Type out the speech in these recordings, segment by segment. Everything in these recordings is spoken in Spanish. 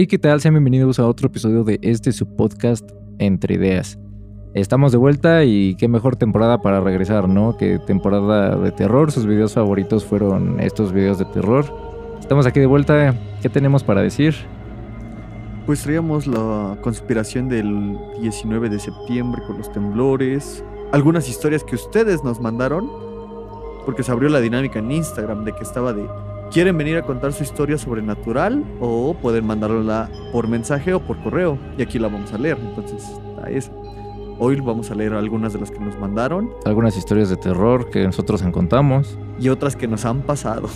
Hey, ¿qué tal? Sean bienvenidos a otro episodio de este su podcast Entre Ideas. Estamos de vuelta y qué mejor temporada para regresar, ¿no? Que temporada de terror. Sus videos favoritos fueron estos videos de terror. Estamos aquí de vuelta. ¿Qué tenemos para decir? Pues traíamos la conspiración del 19 de septiembre con los temblores. Algunas historias que ustedes nos mandaron. Porque se abrió la dinámica en Instagram de que estaba de quieren venir a contar su historia sobrenatural o pueden mandarla por mensaje o por correo y aquí la vamos a leer. Entonces, a eso. Hoy vamos a leer algunas de las que nos mandaron Algunas historias de terror que nosotros encontramos. y otras que nos han pasado.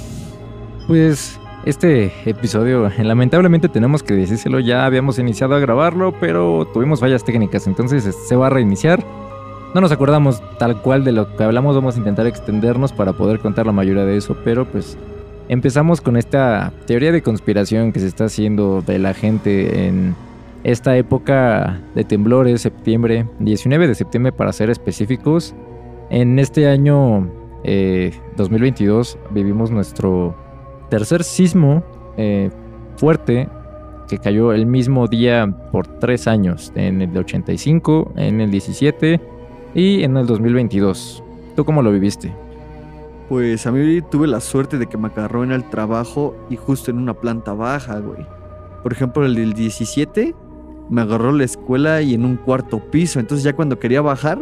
Pues este episodio, lamentablemente tenemos que decírselo, ya habíamos iniciado a grabarlo, pero tuvimos fallas técnicas, entonces este, se va a reiniciar. No nos acordamos tal cual de lo que hablamos, vamos a intentar extendernos para poder contar la mayoría de eso, pero pues empezamos con esta teoría de conspiración que se está haciendo de la gente en esta época de temblores, septiembre, 19 de septiembre para ser específicos. En este año eh, 2022 vivimos nuestro tercer sismo eh, fuerte que cayó el mismo día por tres años, en el 85, en el 17 y en el 2022. ¿Tú cómo lo viviste? Pues a mí tuve la suerte de que me agarró en el trabajo y justo en una planta baja, güey. Por ejemplo, el del 17 me agarró la escuela y en un cuarto piso. Entonces ya cuando quería bajar,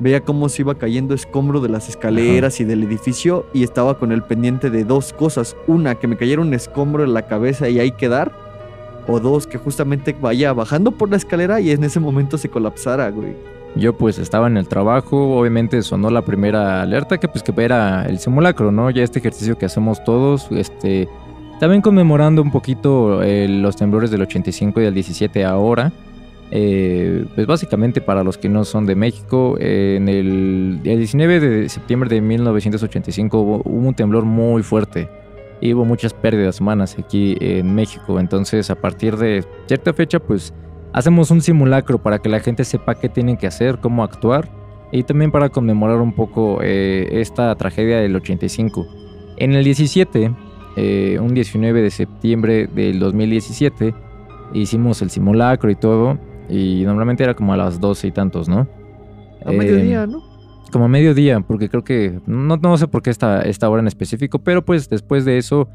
veía cómo se iba cayendo escombro de las escaleras y del edificio y estaba con el pendiente de dos cosas. Una, que me cayera un escombro en la cabeza y ahí quedar. O dos, que justamente vaya bajando por la escalera y en ese momento se colapsara, güey. Yo pues estaba en el trabajo, obviamente sonó la primera alerta que pues que era el simulacro, ¿no? Ya este ejercicio que hacemos todos, este, también conmemorando un poquito eh, los temblores del 85 y del 17 ahora. Eh, pues básicamente para los que no son de México, eh, en el, el 19 de septiembre de 1985 hubo, hubo un temblor muy fuerte y hubo muchas pérdidas humanas aquí en México. Entonces a partir de cierta fecha pues hacemos un simulacro para que la gente sepa qué tienen que hacer, cómo actuar y también para conmemorar un poco eh, esta tragedia del 85. En el 17, eh, un 19 de septiembre del 2017, hicimos el simulacro y todo y normalmente era como a las 12 y tantos, ¿no? A Eh, mediodía, ¿no? como a mediodía, porque creo que no, no sé por qué esta, esta hora en específico, pero pues después de eso,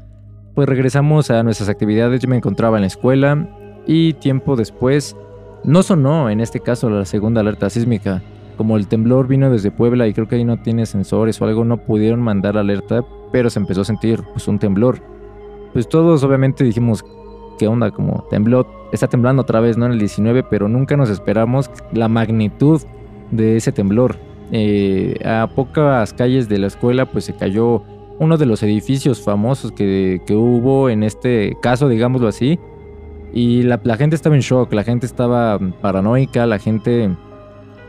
pues regresamos a nuestras actividades. Yo me encontraba en la escuela y tiempo después no sonó en este caso la segunda alerta sísmica. Como el temblor vino desde Puebla y creo que ahí no tiene sensores o algo, no pudieron mandar alerta, pero se empezó a sentir pues un temblor. Pues todos obviamente dijimos, ¿qué onda? Como tembló, está temblando otra vez, ¿no? En el 19, pero nunca nos esperamos la magnitud de ese temblor. Eh, a pocas calles de la escuela pues se cayó uno de los edificios famosos que, que hubo en este caso, digámoslo así. Y la, la gente estaba en shock, la gente estaba paranoica, la gente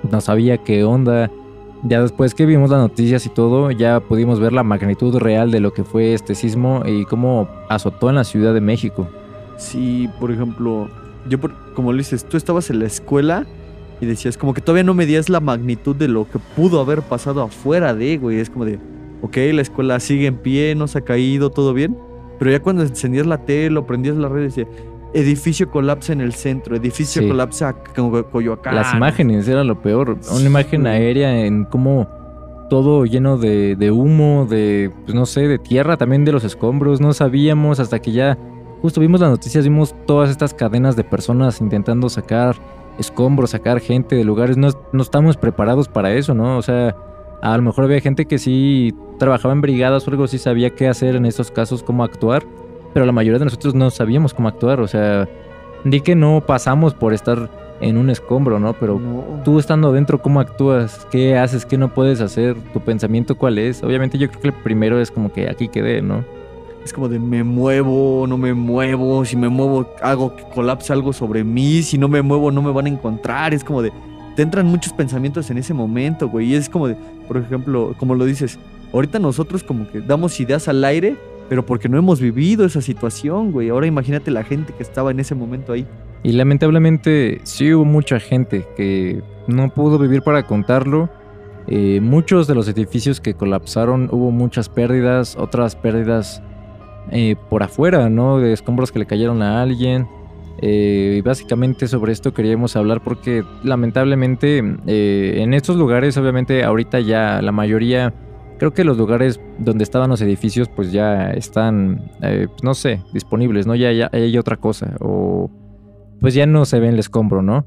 no sabía qué onda. Ya después que vimos las noticias y todo, ya pudimos ver la magnitud real de lo que fue este sismo y cómo azotó en la Ciudad de México. Sí, por ejemplo, yo, por- como lo dices, tú estabas en la escuela y decías, como que todavía no medías la magnitud de lo que pudo haber pasado afuera de, güey. Es como de, ok, la escuela sigue en pie, no se ha caído, todo bien. Pero ya cuando encendías la tele o prendías la red, decía, edificio colapsa en el centro, edificio Sí. colapsa a Co- Coyoacán. Las imágenes era lo peor. Una Sí, imagen aérea en cómo todo lleno de, de humo, de, pues no sé, de tierra, también de los escombros. No sabíamos hasta que ya justo vimos las noticias, vimos todas estas cadenas de personas intentando sacar escombros, sacar gente de lugares. No, no estamos preparados para eso, ¿no? O sea, a lo mejor había gente que sí trabajaba en brigadas o algo así, sabía qué hacer en estos casos, cómo actuar. Pero la mayoría de nosotros no sabíamos cómo actuar. O sea, di que no pasamos por estar en un escombro, ¿no? Pero No. tú estando dentro, ¿cómo actúas? ¿Qué haces? ¿Qué no puedes hacer? ¿Tu pensamiento cuál es? Obviamente yo creo que el primero es como que aquí quedé, ¿no? Es como de me muevo, no me muevo, si me muevo hago que colapse algo sobre mí, si no me muevo no me van a encontrar, es como de, te entran muchos pensamientos en ese momento, güey, y es como de, por ejemplo, como lo dices, ahorita nosotros como que damos ideas al aire, pero porque no hemos vivido esa situación, güey, ahora imagínate la gente que estaba en ese momento ahí. Y lamentablemente sí hubo mucha gente que no pudo vivir para contarlo. Eh, muchos de los edificios que colapsaron hubo muchas pérdidas, otras pérdidas eh, por afuera, ¿no? De escombros que le cayeron a alguien. Eh, y básicamente sobre esto queríamos hablar porque lamentablemente eh, en estos lugares, obviamente ahorita ya la mayoría, creo que los lugares donde estaban los edificios pues ya están, eh, pues, no sé, disponibles, ¿no? Ya, hay otra cosa o pues ya no se ve el escombro, ¿no?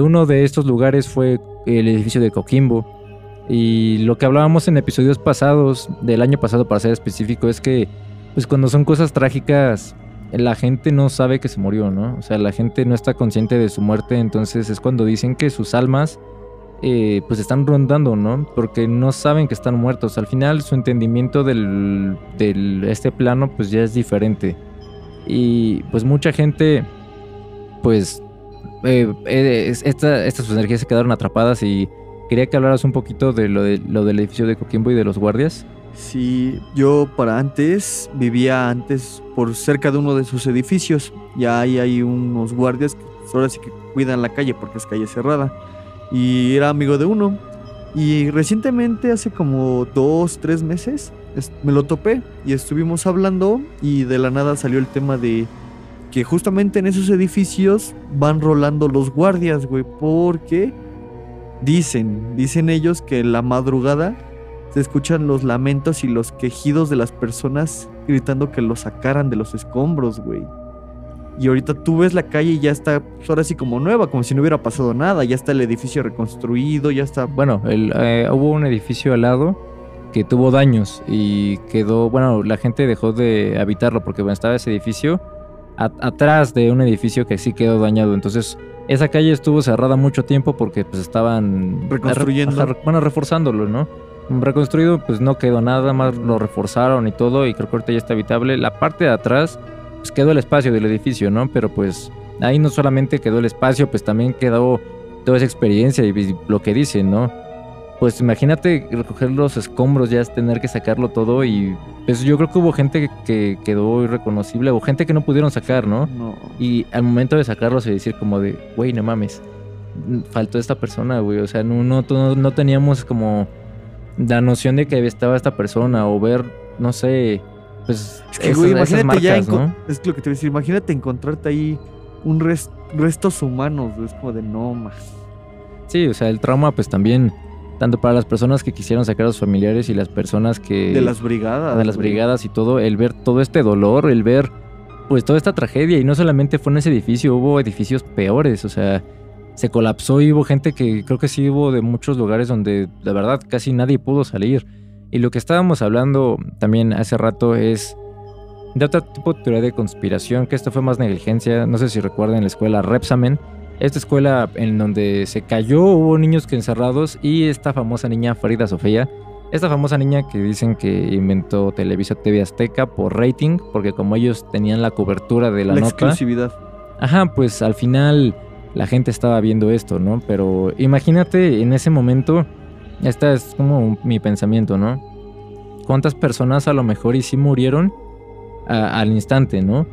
uno de estos lugares fue el edificio de Coquimbo. Y lo que hablábamos en episodios pasados, del año pasado para ser específico, es que pues cuando son cosas trágicas la gente no sabe que se murió, ¿no? O sea, la gente no está consciente de su muerte, entonces es cuando dicen que sus almas eh, pues están rondando, ¿no? Porque no saben que están muertos. Al final su entendimiento del, este plano pues ya es diferente. Y pues mucha gente pues eh, eh, estas sus energías se quedaron atrapadas y quería que hablaras un poquito de lo, de lo del edificio de Coquimbo y de los guardias. Sí, yo para antes vivía antes por cerca de uno de sus edificios. Ya ahí hay unos guardias que ahora sí que cuidan la calle porque es calle cerrada. Y era amigo de uno. Y recientemente, hace como dos, tres meses, me lo topé y estuvimos hablando y de la nada salió el tema de que justamente en esos edificios van rolando los guardias, güey, porque dicen, dicen ellos que en la madrugada se escuchan los lamentos y los quejidos de las personas gritando que lo sacaran de los escombros, güey. Y ahorita tú ves la calle y ya está pues, ahora sí como nueva, como si no hubiera pasado nada. Ya está el edificio reconstruido, ya está. Bueno, eh, hubo un edificio al lado que tuvo daños y quedó. Bueno, la gente dejó de habitarlo porque bueno, estaba ese edificio atrás de un edificio que sí quedó dañado. Entonces, esa calle estuvo cerrada mucho tiempo porque pues estaban reconstruyendo. bueno, reforzándolo, ¿no? reconstruido pues no quedó nada más lo reforzaron y todo y creo que ahorita ya está habitable la parte de atrás pues quedó el espacio del edificio no pero pues ahí no solamente quedó el espacio pues también quedó toda esa experiencia y lo que dicen no pues imagínate recoger los escombros ya es tener que sacarlo todo y pues yo creo que hubo gente que quedó irreconocible o gente que no pudieron sacar no, no. y al momento de sacarlo se decir como de güey no mames faltó esta persona güey o sea no, no, no teníamos como la noción de que estaba esta persona o ver, no sé, pues es que, güey, imagínate ya ¿no? es lo que te voy a decir, imagínate encontrarte ahí un restos humanos, es como de no más. Sí, o sea, el trauma pues también tanto para las personas que quisieron sacar a sus familiares y las personas que de las brigadas, de las brigadas y todo, el ver todo este dolor, el ver pues toda esta tragedia y no solamente fue en ese edificio, hubo edificios peores, o sea, se colapsó y hubo gente que creo que sí hubo de muchos lugares donde de verdad casi nadie pudo salir. Y lo que estábamos hablando también hace rato es de otro tipo de teoría de conspiración, que esto fue más negligencia, no sé si recuerdan la escuela Repsamen, esta escuela en donde se cayó, hubo niños que encerrados y esta famosa niña Farida Sofía, esta famosa niña que dicen que inventó Televisa TV Azteca por rating, porque como ellos tenían la cobertura de la, la exclusividad. Ajá, pues al final la gente estaba viendo esto, ¿no? Pero imagínate en ese momento, esta es como mi pensamiento, ¿no? ¿Cuántas personas a lo mejor y sí murieron al instante, ¿no?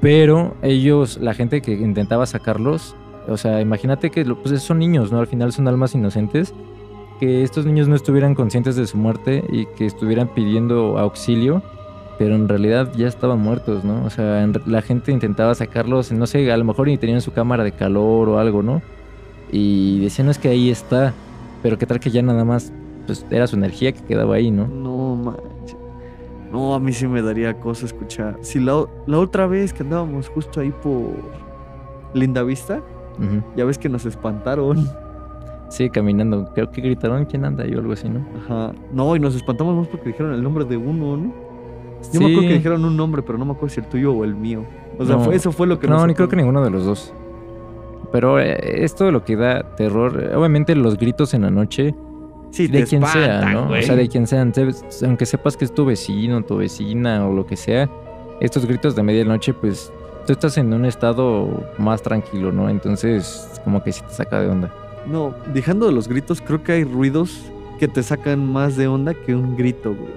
Pero ellos, la gente que intentaba sacarlos, o sea, imagínate que pues son niños, ¿no? Al final son almas inocentes, que estos niños no estuvieran conscientes de su muerte y que estuvieran pidiendo auxilio pero en realidad ya estaban muertos, ¿no? O sea, la gente intentaba sacarlos, no sé, a lo mejor ni tenían su cámara de calor o algo, ¿no? Y decían, no es que ahí está, pero qué tal que ya nada más, pues era su energía que quedaba ahí, ¿no? No, manches. No, a mí sí me daría cosa escuchar. Si la, la otra vez que andábamos justo ahí por Linda Vista, ya ves que nos espantaron. Sí, caminando. Creo que gritaron quién anda y algo así, ¿no? Ajá. No, y nos espantamos más porque dijeron el nombre de uno, ¿no? Yo me acuerdo que dijeron un nombre, pero no me acuerdo si el tuyo o el mío. O sea, fue, eso fue lo que No, ni creo que ninguno de los dos. Pero eh, esto lo que da terror, obviamente los gritos en la noche, sí, de quien sea, ¿no? O sea, de quien sea, aunque sepas que es tu vecino, tu vecina o lo que sea, estos gritos de medianoche, pues tú estás en un estado más tranquilo, ¿no? Entonces, como que sí te saca de onda. No, dejando de los gritos, creo que hay ruidos que te sacan más de onda que un grito, güey.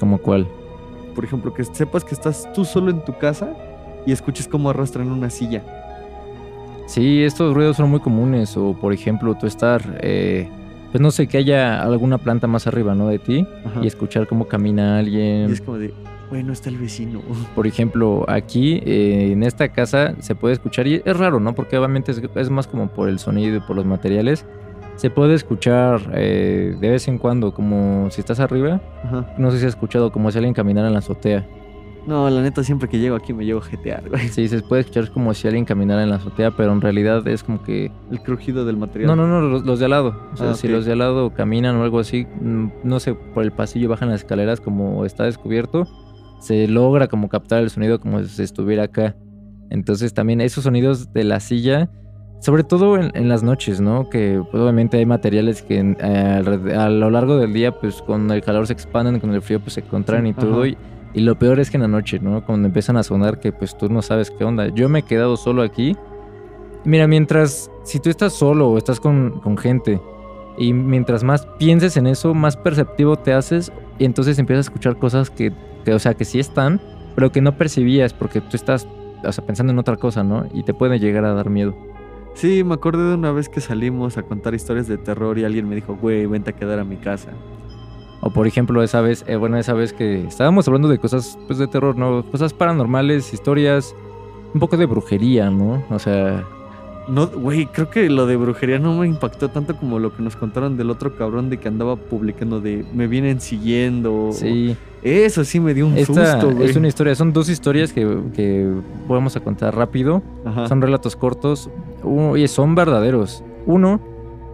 ¿Como cuál? por ejemplo, que sepas que estás tú solo en tu casa y escuches cómo arrastran una silla. Sí, estos ruidos son muy comunes. O, por ejemplo, tú estar, eh, pues no sé, que haya alguna planta más arriba, ¿no? De ti y escuchar cómo camina alguien. Y es como de, Bueno, está el vecino. Por ejemplo, aquí eh, en esta casa se puede escuchar, y es raro, ¿no? Porque obviamente es, es más como por el sonido y por los materiales. Se puede escuchar eh, de vez en cuando, como si estás arriba. Ajá. No sé si has escuchado como si alguien caminara en la azotea. No, la neta, siempre que llego aquí me llevo a jetear, güey. Sí, se puede escuchar como si alguien caminara en la azotea, pero en realidad es como que... El crujido del material. No, no, no, los, los de al lado. O sea, Ah, si los de al lado caminan o algo así, mm, no sé, por el pasillo bajan las escaleras como está descubierto, se logra como captar el sonido como si estuviera acá. Entonces también esos sonidos de la silla, sobre todo en, en las noches, ¿no? Que pues, obviamente hay materiales que eh, a lo largo del día, pues con el calor se expanden, con el frío pues se contraen Sí, y todo. ajá. Y, y lo peor es que en la noche, ¿no? Cuando empiezan a sonar que pues tú no sabes qué onda. Yo me he quedado solo aquí. Mira, mientras, si tú estás solo o estás con, con gente y mientras más pienses en eso, más perceptivo te haces y entonces empiezas a escuchar cosas que, que, o sea, que sí están, pero que no percibías porque tú estás, o sea, pensando en otra cosa, ¿no? Y te puede llegar a dar miedo. Sí, me acordé de una vez que salimos a contar historias de terror y alguien me dijo, güey, vente a quedar a mi casa. O por ejemplo, esa vez, eh, bueno, esa vez que estábamos hablando de cosas pues de terror, ¿no? Cosas paranormales, historias, un poco de brujería, ¿no? O sea, No, güey, creo que lo de brujería no me impactó tanto como lo que nos contaron del otro cabrón de que andaba publicando de me vienen siguiendo. sí. Eso sí me dio un Esta susto, güey. es una historia, son dos historias que, que vamos a contar rápido. Ajá. Son relatos cortos u- y son verdaderos. Uno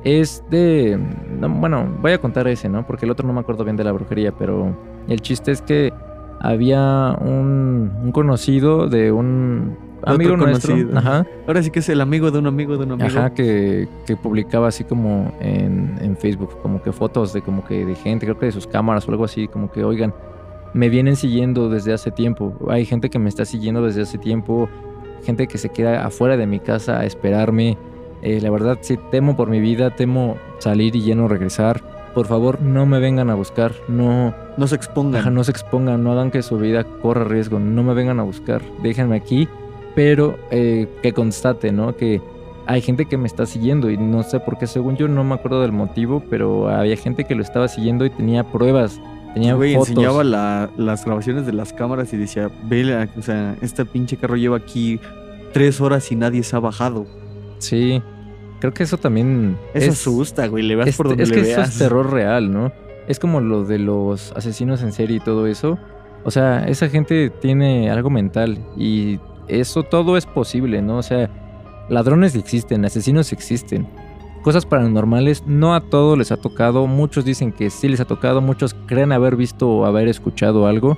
es de... no, bueno, voy a contar ese, ¿no? Porque el otro no me acuerdo bien de la brujería, pero el chiste es que había un, un conocido de un amigo otro nuestro. conocido. Ajá. Ahora sí que es el amigo de un amigo de un amigo. Ajá, que, que publicaba así como en, en Facebook, como que fotos de como que de gente, creo que de sus cámaras o algo así, como que, oigan, me vienen siguiendo desde hace tiempo. Hay gente que me está siguiendo desde hace tiempo, gente que se queda afuera de mi casa a esperarme. Eh, la verdad, sí, temo por mi vida, temo salir y ya no regresar. Por favor, no me vengan a buscar, no, No se expongan. Ajá, no se expongan, no hagan que su vida corra riesgo, no me vengan a buscar, déjenme aquí, pero eh, que constate, ¿no? Que hay gente que me está siguiendo y no sé por qué, según yo no me acuerdo del motivo, pero había gente que lo estaba siguiendo y tenía pruebas, tenía Güey, fotos. enseñaba la- las grabaciones de las cámaras y decía, ve, la- o sea, este pinche carro lleva aquí tres horas y nadie se ha bajado. Sí, creo que eso también Eso es, asusta, güey, le veas es- por donde es le que veas. eso es terror real, ¿no? Es como lo de los asesinos en serie y todo eso. O sea, esa gente tiene algo mental y eso todo es posible, ¿no? O sea, ladrones existen, asesinos existen. Cosas paranormales no a todos les ha tocado, muchos dicen que sí les ha tocado, muchos creen haber visto o haber escuchado algo,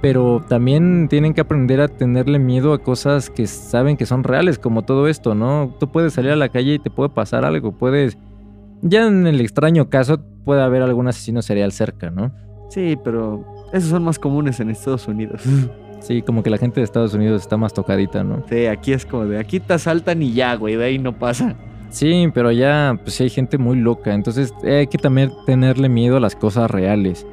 pero también tienen que aprender a tenerle miedo a cosas que saben que son reales, como todo esto, ¿no? Tú puedes salir a la calle y te puede pasar algo, puedes... Ya en el extraño caso puede haber algún asesino serial cerca, ¿no? Sí, pero esos son más comunes en Estados Unidos. Sí, como que la gente de Estados Unidos está más tocadita, ¿no? sí, aquí es como de aquí te asaltan y ya, güey, de ahí no pasa. Sí, pero ya pues sí hay gente muy loca, entonces hay que también tenerle miedo a las cosas reales.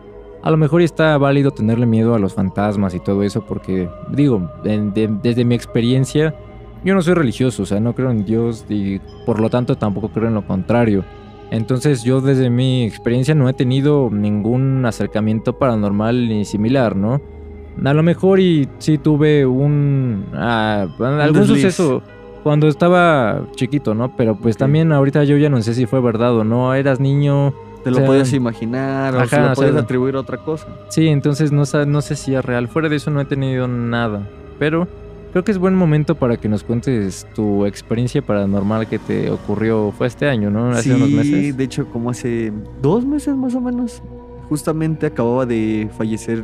A lo mejor está válido tenerle miedo a los fantasmas y todo eso porque, digo, en- de- desde mi experiencia, yo no soy religioso, o sea, no creo en Dios y por lo tanto tampoco creo en lo contrario. Entonces yo desde mi experiencia no he tenido ningún acercamiento paranormal ni similar, ¿no? A lo mejor y sí tuve un... ah, algún desliz. suceso cuando estaba chiquito, ¿no? Pero pues también ahorita yo ya no sé si fue verdad o no. Eras niño. Te lo O sea, podías imaginar o ajá, se lo o sea, podías atribuir a otra cosa. Sí, entonces no, no sé si es real. Fuera de eso no he tenido nada. Pero creo que es buen momento para que nos cuentes tu experiencia paranormal que te ocurrió. Fue este año, ¿no? Hace sí, unos meses. de hecho, como hace dos meses más o menos, justamente acababa de fallecer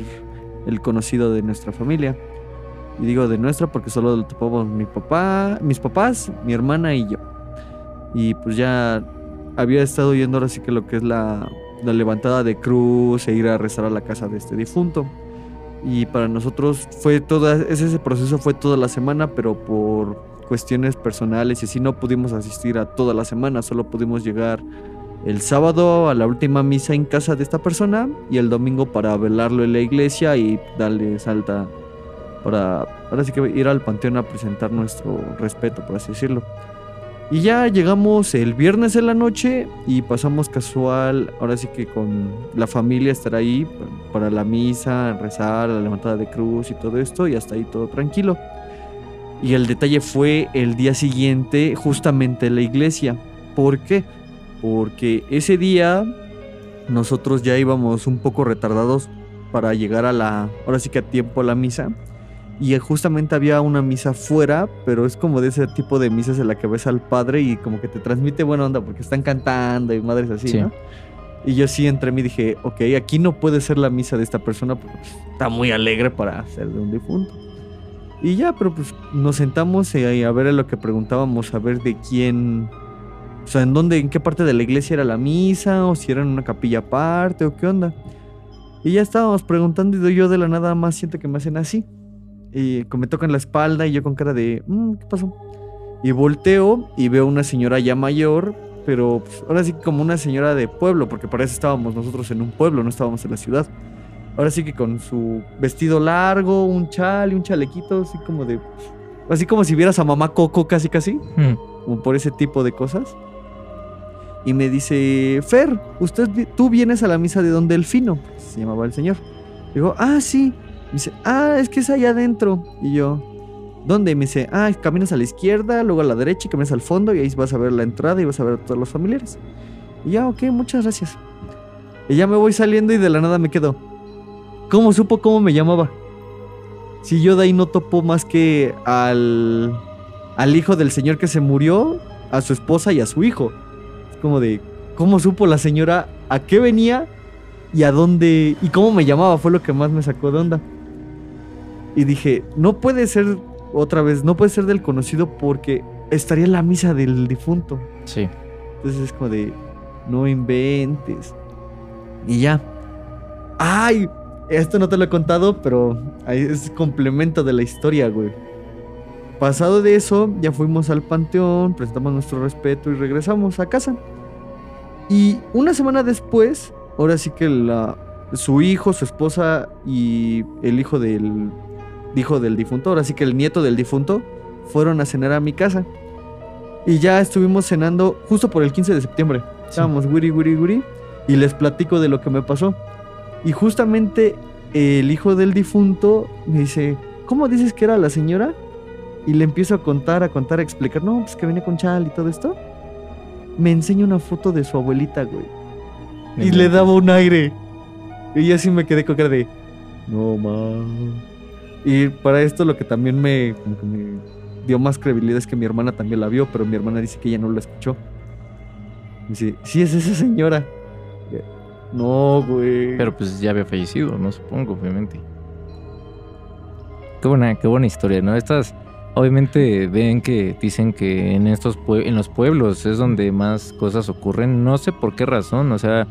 el conocido de nuestra familia. Y digo de nuestra porque solo lo topamos mi papá, mis papás, mi hermana y yo. Y pues ya había estado yendo ahora sí que lo que es la, la levantada de cruz e ir a rezar a la casa de este difunto. Y para nosotros fue toda, ese, proceso fue toda la semana, pero por cuestiones personales y así no pudimos asistir a toda la semana, solo pudimos llegar el sábado a la última misa en casa de esta persona y el domingo para velarlo en la iglesia y darle salta para ahora sí que ir al panteón a presentar nuestro respeto, por así decirlo. Y ya llegamos el viernes en la noche y pasamos casual, ahora sí que con la familia estar ahí para la misa, rezar, la levantada de cruz y todo esto y hasta ahí todo tranquilo. Y el detalle fue el día siguiente justamente en la iglesia. ¿Por qué? Porque ese día nosotros ya íbamos un poco retardados para llegar a la, ahora sí que a tiempo a la misa y justamente había una misa fuera, pero es como de ese tipo de misas en la que ves al padre y como que te transmite buena onda porque están cantando y madres así, ¿no? Y yo sí entre mí dije, ok, aquí no puede ser la misa de esta persona porque está muy alegre para ser de un difunto. Y ya, pero pues nos sentamos eh, a ver lo que preguntábamos, a ver de quién, o sea, en dónde, en qué parte de la iglesia era la misa, o si era en una capilla aparte, o qué onda. Y ya estábamos preguntando y yo de la nada más siento que me hacen así. Y me tocan la espalda y yo con cara de, mm, ¿qué pasó? Y volteo y veo una señora ya mayor, pero pues, ahora sí como una señora de pueblo, porque para eso estábamos nosotros en un pueblo, no estábamos en la ciudad. Ahora sí que con su vestido largo, un chal y un chalequito, así como de... Así como si vieras a mamá Coco casi casi, hmm. como por ese tipo de cosas. Y me dice, Fer, usted, tú vienes a la misa de Don Delfino, se llamaba el señor. Digo, ah, sí. Me dice, ah, es que es allá adentro. Y yo, ¿dónde? me dice, ah, caminas a la izquierda, luego a la derecha y caminas al fondo y ahí vas a ver la entrada y vas a ver a todos los familiares. Y ya, ok, muchas gracias. Y ya me voy saliendo y de la nada me quedo. ¿Cómo supo cómo me llamaba? Si yo de ahí no topo más que al, al hijo del señor que se murió, a su esposa y a su hijo. Es como de, ¿cómo supo la señora a qué venía y a dónde y cómo me llamaba? Fue lo que más me sacó de onda. Y dije, no puede ser otra vez, no puede ser del conocido porque estaría en la misa del difunto. Sí. Entonces es como de, no inventes. Y ya. ¡Ay! Esto no te lo he contado, pero es complemento de la historia, güey. Pasado de eso, ya fuimos al panteón, presentamos nuestro respeto y regresamos a casa. Y una semana después, ahora sí que la, su hijo, su esposa y el hijo del dijo del difunto, ahora sí que el nieto del difunto, fueron a cenar a mi casa. Y ya estuvimos cenando justo por el 15 de septiembre. Estábamos guri, guri, guri. Y les platico de lo que me pasó. Y justamente el hijo del difunto me dice, ¿cómo dices que era la señora? Y le empiezo a contar, a contar, a explicar, no, pues que venía con chal y todo esto. Me enseña una foto de su abuelita, güey. y le daba un aire. Y yo así me quedé con cara de, no mames. Y para esto lo que también me, dio más credibilidad es que mi hermana también la vio, pero mi hermana dice que ella no la escuchó. dice, sí es esa señora. No, güey. Pero pues ya había fallecido, no supongo, obviamente. Qué buena, qué buena historia, ¿no? Estas, obviamente ven que dicen que en estos en los pueblos es donde más cosas ocurren. No sé por qué razón, o sea,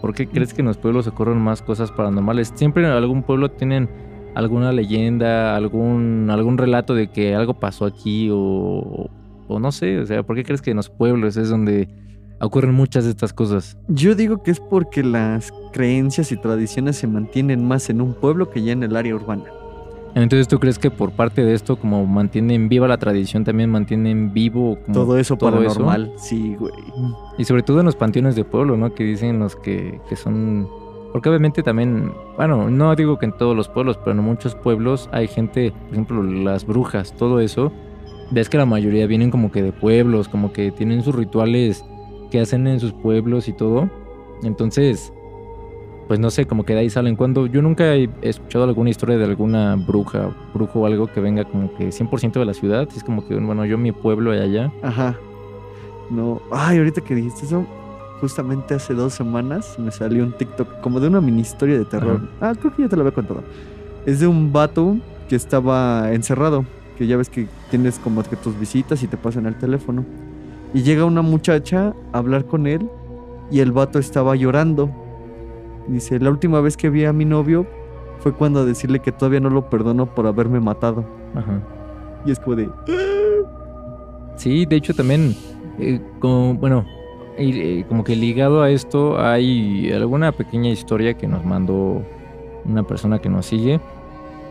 ¿por qué crees que en los pueblos ocurren más cosas paranormales? Siempre en algún pueblo tienen alguna leyenda, algún, algún relato de que algo pasó aquí o, o no sé, o sea, ¿por qué crees que en los pueblos es donde ocurren muchas de estas cosas? Yo digo que es porque las creencias y tradiciones se mantienen más en un pueblo que ya en el área urbana. Entonces, ¿tú crees que por parte de esto, como mantienen viva la tradición, también mantienen vivo todo eso todo paranormal? Sí, güey. Y sobre todo en los panteones de pueblo, ¿no? Que dicen los que, que son porque obviamente también, bueno, no digo que en todos los pueblos, pero en muchos pueblos hay gente, por ejemplo, las brujas, todo eso. Ves que la mayoría vienen como que de pueblos, como que tienen sus rituales que hacen en sus pueblos y todo. Entonces, pues no sé, como que de ahí salen. Cuando yo nunca he escuchado alguna historia de alguna bruja, brujo o algo que venga como que 100% de la ciudad. Es como que, bueno, yo mi pueblo allá. Ajá. No, ay, ahorita que dijiste eso, justamente hace dos semanas me salió un TikTok como de una mini historia de terror. Ah, creo que ya te lo había contado. Es de un vato que estaba encerrado, que ya ves que tienes como que tus visitas y te pasan el teléfono. Y llega una muchacha a hablar con él y el vato estaba llorando. Dice, la última vez que vi a mi novio fue cuando a decirle que todavía no lo perdono por haberme matado. Ajá. Y es como de... Sí, de hecho también, eh, como, bueno, y eh, como que ligado a esto hay alguna pequeña historia que nos mandó una persona que nos sigue.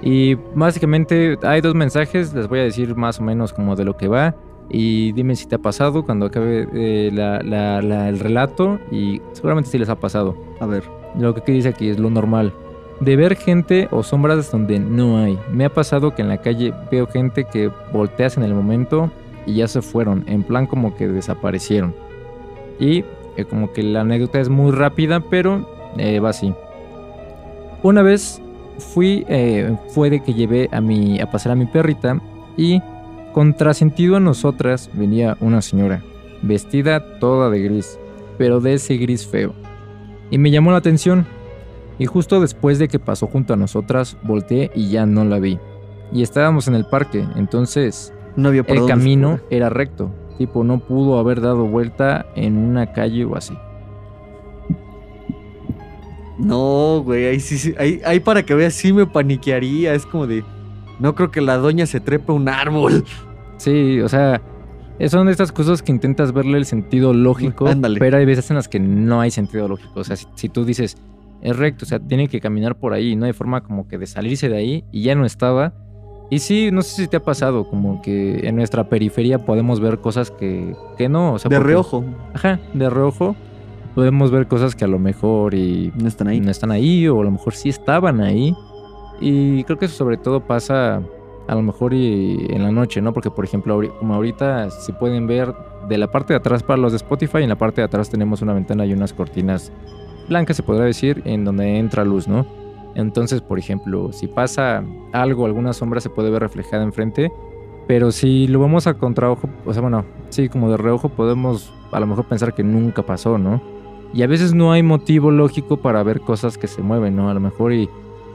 Y básicamente hay dos mensajes, les voy a decir más o menos como de lo que va. Y dime si te ha pasado cuando acabe eh, la- la- la- el relato y seguramente sí les ha pasado. A ver. Lo que dice aquí es lo normal. De ver gente o sombras donde no hay. Me ha pasado que en la calle veo gente que volteas en el momento y ya se fueron. En plan como que desaparecieron. Y eh, como que la anécdota es muy rápida, pero eh, va así. Una vez fui, eh, fue de que llevé a, mi, a pasar a mi perrita y contrasentido a nosotras venía una señora, vestida toda de gris, pero de ese gris feo. Y me llamó la atención. Y justo después de que pasó junto a nosotras, volteé y ya no la vi. Y estábamos en el parque, entonces No el camino era recto. Tipo, no pudo haber dado vuelta en una calle o así. No, güey, ahí sí, ahí, ahí para que veas, sí me paniquearía. Es como de. No creo que la doña se trepe a un árbol. Sí, o sea, son de estas cosas que intentas verle el sentido lógico, Ándale. pero hay veces en las que no hay sentido lógico. O sea, si, si tú dices, es recto, o sea, tiene que caminar por ahí, no hay forma como que de salirse de ahí y ya no estaba. Y sí, no sé si te ha pasado, como que en nuestra periferia podemos ver cosas que, que no, o sea, de porque- reojo. Ajá, de reojo. Podemos ver cosas que a lo mejor y No están ahí. no están ahí o a lo mejor sí estaban ahí. Y creo que eso sobre todo pasa a lo mejor y en la noche, ¿no? Porque por ejemplo, como ahorita si pueden ver de la parte de atrás para los de Spotify, en la parte de atrás tenemos una ventana y unas cortinas blancas, se podría decir, en donde entra luz, ¿no? Entonces, por ejemplo, si pasa algo, alguna sombra se puede ver reflejada enfrente, pero si lo vamos a contraojo, o sea, bueno, sí, como de reojo podemos a lo mejor pensar que nunca pasó, ¿no? Y a veces no hay motivo lógico para ver cosas que se mueven, ¿no? A lo mejor y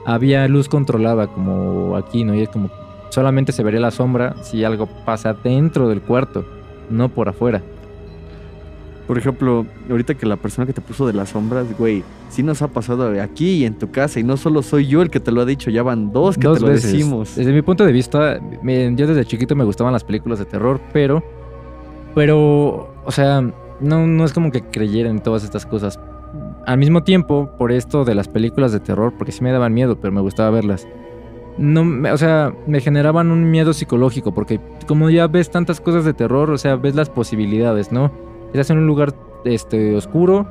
había luz controlada como aquí, ¿no? Y es como solamente se vería la sombra si algo pasa dentro del cuarto, no por afuera. Por ejemplo, ahorita que la persona que te puso de las sombras, güey, sí nos ha pasado aquí y en tu casa. Y no solo soy yo el que te lo ha dicho, ya van dos que Dos te lo veces. decimos. Desde mi punto de vista, yo desde chiquito me gustaban las películas de terror, pero, pero, o sea, no, no es como que creyera en todas estas cosas. Al mismo tiempo, por esto de las películas de terror, porque sí me daban miedo, pero me gustaba verlas. No, o sea, me generaban un miedo psicológico, porque como ya ves tantas cosas de terror, o sea, ves las posibilidades, ¿no? Estás en un lugar este, oscuro,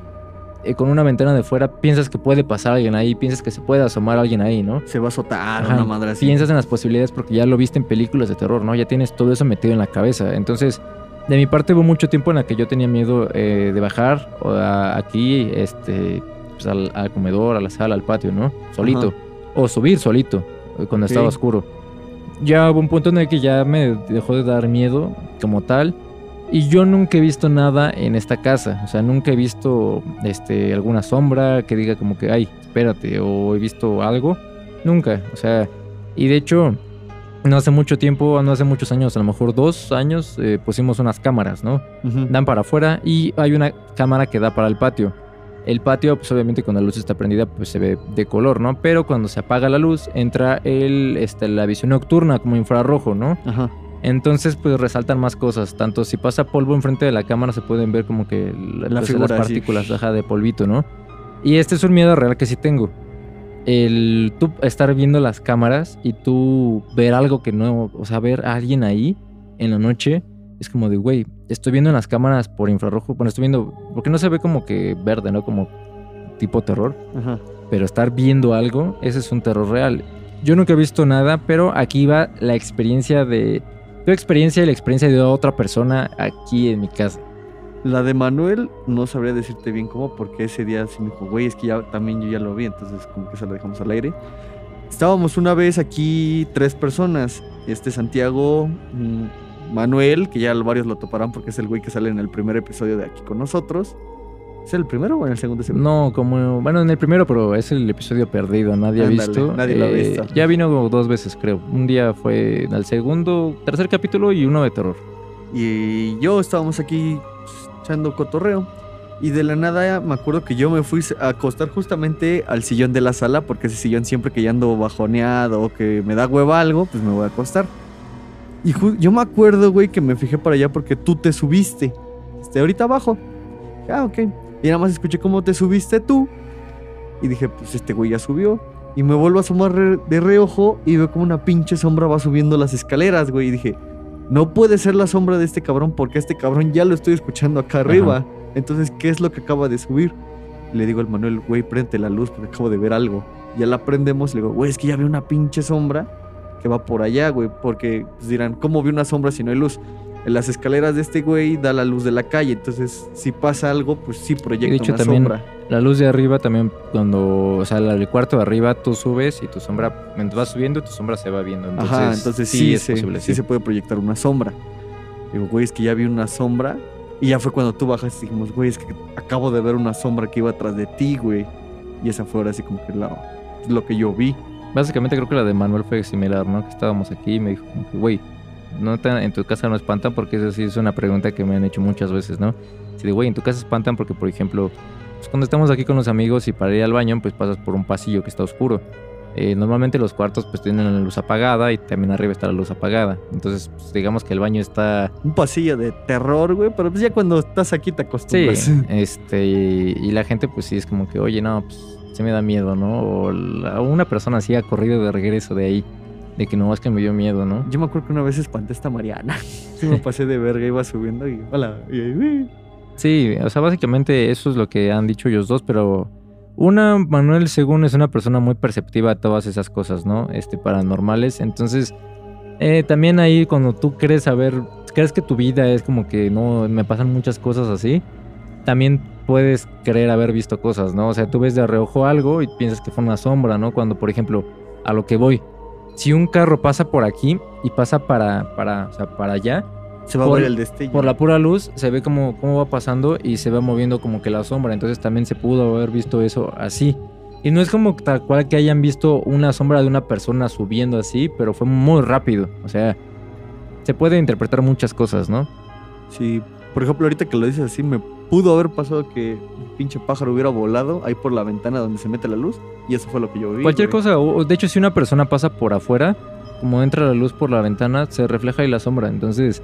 eh, con una ventana de fuera, piensas que puede pasar alguien ahí, piensas que se puede asomar alguien ahí, ¿no? Se va a azotar Ajá, una madre así. Piensas en las posibilidades porque ya lo viste en películas de terror, ¿no? Ya tienes todo eso metido en la cabeza. Entonces, de mi parte hubo mucho tiempo en la que yo tenía miedo eh, de bajar a- aquí, este, pues, al, al comedor, a la sala, al patio, ¿no? Solito. O subir solito, eh, cuando estaba oscuro. Ya hubo un punto en el que ya me dejó de dar miedo como tal. Y yo nunca he visto nada en esta casa. O sea, nunca he visto este, alguna sombra que diga como que, ay, espérate, o he visto algo. Nunca. O sea, y de hecho, no hace mucho tiempo, no hace muchos años, a lo mejor dos años, eh, pusimos unas cámaras, ¿no? Dan para afuera y hay una cámara que da para el patio. El patio, pues obviamente cuando la luz está prendida, pues se ve de color, ¿no? Pero cuando se apaga la luz, entra el, este, la visión nocturna como infrarrojo, ¿no? Ajá. Entonces, pues resaltan más cosas. Tanto si pasa polvo enfrente de la cámara, se pueden ver como que la- pues, figura, las sí. partículas ajá, de polvito, ¿no? Y este es un miedo real que sí tengo. El tú estar viendo las cámaras y tú ver algo que no, o sea, ver a alguien ahí en la noche, es como de, güey, estoy viendo en las cámaras por infrarrojo, bueno, estoy viendo, porque no se ve como que verde, ¿no? Como tipo terror Ajá. pero estar viendo algo, ese es un terror real. Yo nunca he visto nada, pero aquí va la experiencia de tu experiencia y la experiencia de otra persona aquí en mi casa. La de Manuel no sabría decirte bien cómo, porque ese día sí me dijo, güey, es que ya también yo ya lo vi, entonces como que se lo dejamos al aire. Estábamos una vez aquí tres personas, este Santiago, mm, Manuel, que ya varios lo toparán porque es el güey que sale en el primer episodio de aquí con nosotros. ¿Es el primero o en el segundo? No, como, bueno, en el primero, pero es el episodio perdido, nadie ha visto. Eh, nadie lo ha visto. Ya vino dos veces, creo. Un día fue en el segundo, tercer capítulo y uno de terror. Y yo estábamos aquí echando cotorreo. Y de la nada me acuerdo que yo me fui a acostar justamente al sillón de la sala, porque ese sillón siempre que ya ando bajoneado o que me da hueva algo, pues me voy a acostar. Y yo me acuerdo, güey, que me fijé para allá porque tú te subiste. Este, ahorita abajo. Ah, ok. Y nada más escuché cómo te subiste tú. Y dije, pues este güey ya subió. Y me vuelvo a asomar de reojo y veo como una pinche sombra va subiendo las escaleras, güey. Y dije, no puede ser la sombra de este cabrón porque este cabrón ya lo estoy escuchando acá arriba. Entonces, ¿qué es lo que acaba de subir? Le digo al Manuel, güey, prende la luz porque acabo de ver algo. Ya la prendemos y le digo, güey, es que ya vi una pinche sombra que va por allá, güey. Porque pues, dirán, ¿cómo vi una sombra si no hay luz? En las escaleras de este güey da la luz de la calle. Entonces, si pasa algo, pues sí proyecta de hecho, una también sombra. La luz de arriba también, cuando, o sea, el cuarto de arriba tú subes y tu sombra, mientras vas subiendo, tu sombra se va viendo. Entonces, Ajá, entonces sí, es se, posible. sí se puede proyectar una sombra. Digo, güey, es que ya vi una sombra. Y ya fue cuando tú bajaste y dijimos, güey, es que acabo de ver una sombra que iba atrás de ti, güey. Y esa fue ahora así como que la- lo que yo vi. Básicamente creo que la de Manuel fue similar, ¿no? Que estábamos aquí y me dijo, güey, no te- en tu casa no espantan porque eso sí es una pregunta que me han hecho muchas veces, ¿no? Si de, güey, en tu casa espantan porque, por ejemplo, pues cuando estamos aquí con los amigos y para ir al baño, pues pasas por un pasillo que está oscuro. Eh, normalmente los cuartos pues tienen la luz apagada y también arriba está la luz apagada. Entonces, pues, digamos que el baño está... Un pasillo de terror, güey, pero pues ya cuando estás aquí te Sí, acostumbras. este, y, y la gente pues sí es como que, oye, no, pues se me da miedo, ¿no? O la- una persona así ha corrido de regreso de ahí, de que no, es que me dio miedo, ¿no? Yo me acuerdo que una vez espanté a esta Mariana. Sí me pasé de verga, iba subiendo y hola. Y. Sí, o sea, básicamente eso es lo que han dicho ellos dos, pero una, Manuel, según es una persona muy perceptiva a todas esas cosas, ¿no? Este, paranormales. Entonces, eh, también ahí cuando tú crees saber, crees que tu vida es como que no, me pasan muchas cosas así, también puedes creer haber visto cosas, ¿no? O sea, tú ves de reojo algo y piensas que fue una sombra, ¿no? Cuando, por ejemplo, a lo que voy, si un carro pasa por aquí y pasa para, para, o sea, para allá, Se va a Por- ver el destello. por la pura luz se ve como cómo va pasando y se va moviendo como que la sombra. Entonces también se pudo haber visto eso así. Y no es como tal cual que hayan visto una sombra de una persona subiendo así, pero fue muy rápido. O sea, se puede interpretar muchas cosas, ¿no? Sí, por ejemplo, ahorita que lo dices así, me pudo haber pasado que un pinche pájaro hubiera volado ahí por la ventana donde se mete la luz. Y eso fue lo que yo vi. Cualquier güey. cosa, o de hecho si una persona pasa por afuera, como entra la luz por la ventana, se refleja ahí la sombra. Entonces,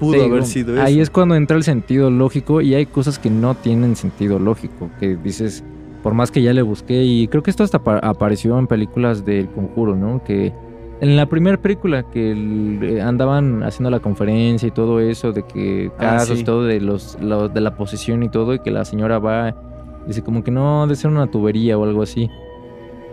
Pudo haber sido eso. Ahí es cuando entra el sentido lógico y hay cosas que no tienen sentido lógico, que dices, por más que ya le busqué, y creo que esto hasta apa- apareció en películas del conjuro, ¿no? Que en la primera película que el- eh, andaban haciendo la conferencia y todo eso, de que Ah, casos, sí. todo de los, lo- de la posesión y todo, y que la señora va, dice como que no, debe ser una tubería o algo así.